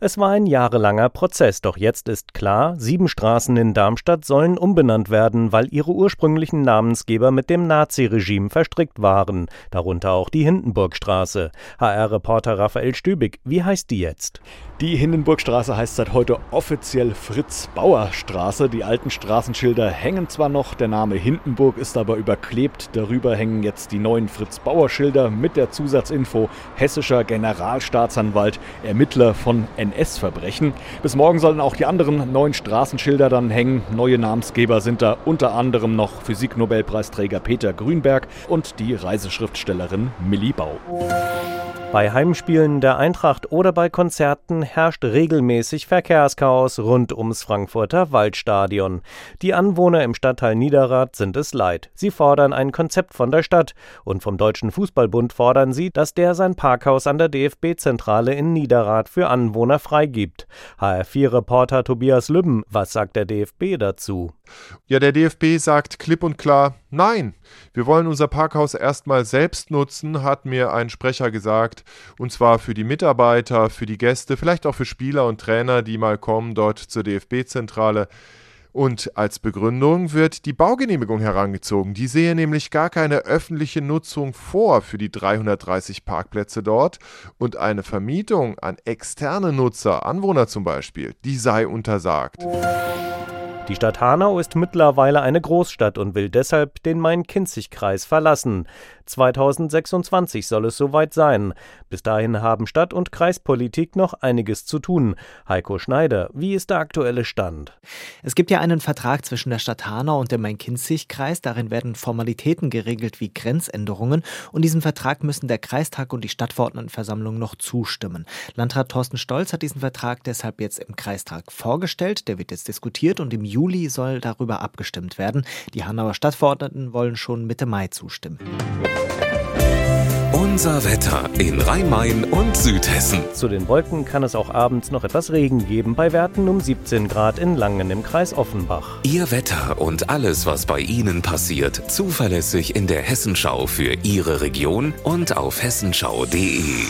Es war ein jahrelanger Prozess, doch jetzt ist klar, sieben Straßen in Darmstadt sollen umbenannt werden, weil ihre ursprünglichen Namensgeber mit dem Naziregime verstrickt waren, darunter auch die Hindenburgstraße. HR-Reporter Raphael Stübig, wie heißt die jetzt? Die Hindenburgstraße heißt seit heute offiziell Fritz-Bauer-Straße. Die alten Straßenschilder hängen zwar noch, der Name Hindenburg ist aber überklebt. Darüber hängen jetzt die neuen Fritz-Bauer-Schilder mit der Zusatzinfo Hessischer Generalstaatsanwalt, Ermittler von NS-Verbrechen. Bis morgen sollen auch die anderen neuen Straßenschilder dann hängen. Neue Namensgeber sind da unter anderem noch Physiknobelpreisträger Peter Grünberg und die Reiseschriftstellerin Millie Bau. Bei Heimspielen der Eintracht oder bei Konzerten herrscht regelmäßig Verkehrschaos rund ums Frankfurter Waldstadion. Die Anwohner im Stadtteil Niederrad sind es leid. Sie fordern ein Konzept von der Stadt und vom Deutschen Fußballbund fordern sie, dass der sein Parkhaus an der DFB-Zentrale in Niederrad für Anwohner freigibt. HR4-Reporter Tobias Lübben, was sagt der DFB dazu? Ja, der DFB sagt klipp und klar, nein, wir wollen unser Parkhaus erstmal selbst nutzen, hat mir ein Sprecher gesagt, und zwar für die Mitarbeiter, für die Gäste, vielleicht auch für Spieler und Trainer, die mal kommen dort zur DFB-Zentrale. Und als Begründung wird die Baugenehmigung herangezogen. Die sehe nämlich gar keine öffentliche Nutzung vor für die 330 Parkplätze dort und eine Vermietung an externe Nutzer, Anwohner zum Beispiel, die sei untersagt. Die Stadt Hanau ist mittlerweile eine Großstadt und will deshalb den Main-Kinzig-Kreis verlassen. 2026 soll es soweit sein. Bis dahin haben Stadt- und Kreispolitik noch einiges zu tun. Heiko Schneider, wie ist der aktuelle Stand? Es gibt ja einen Vertrag zwischen der Stadt Hanau und dem Main-Kinzig-Kreis. Darin werden Formalitäten geregelt wie Grenzänderungen. Und diesem Vertrag müssen der Kreistag und die Stadtverordnetenversammlung noch zustimmen. Landrat Thorsten Stolz hat diesen Vertrag deshalb jetzt im Kreistag vorgestellt. Der wird jetzt diskutiert und im Juli Juli soll darüber abgestimmt werden. Die Hanauer Stadtverordneten wollen schon Mitte Mai zustimmen. Unser Wetter in Rhein-Main und Südhessen. Zu den Wolken kann es auch abends noch etwas Regen geben, bei Werten um 17 Grad in Langen im Kreis Offenbach. Ihr Wetter und alles, was bei Ihnen passiert, zuverlässig in der Hessenschau für Ihre Region und auf hessenschau.de.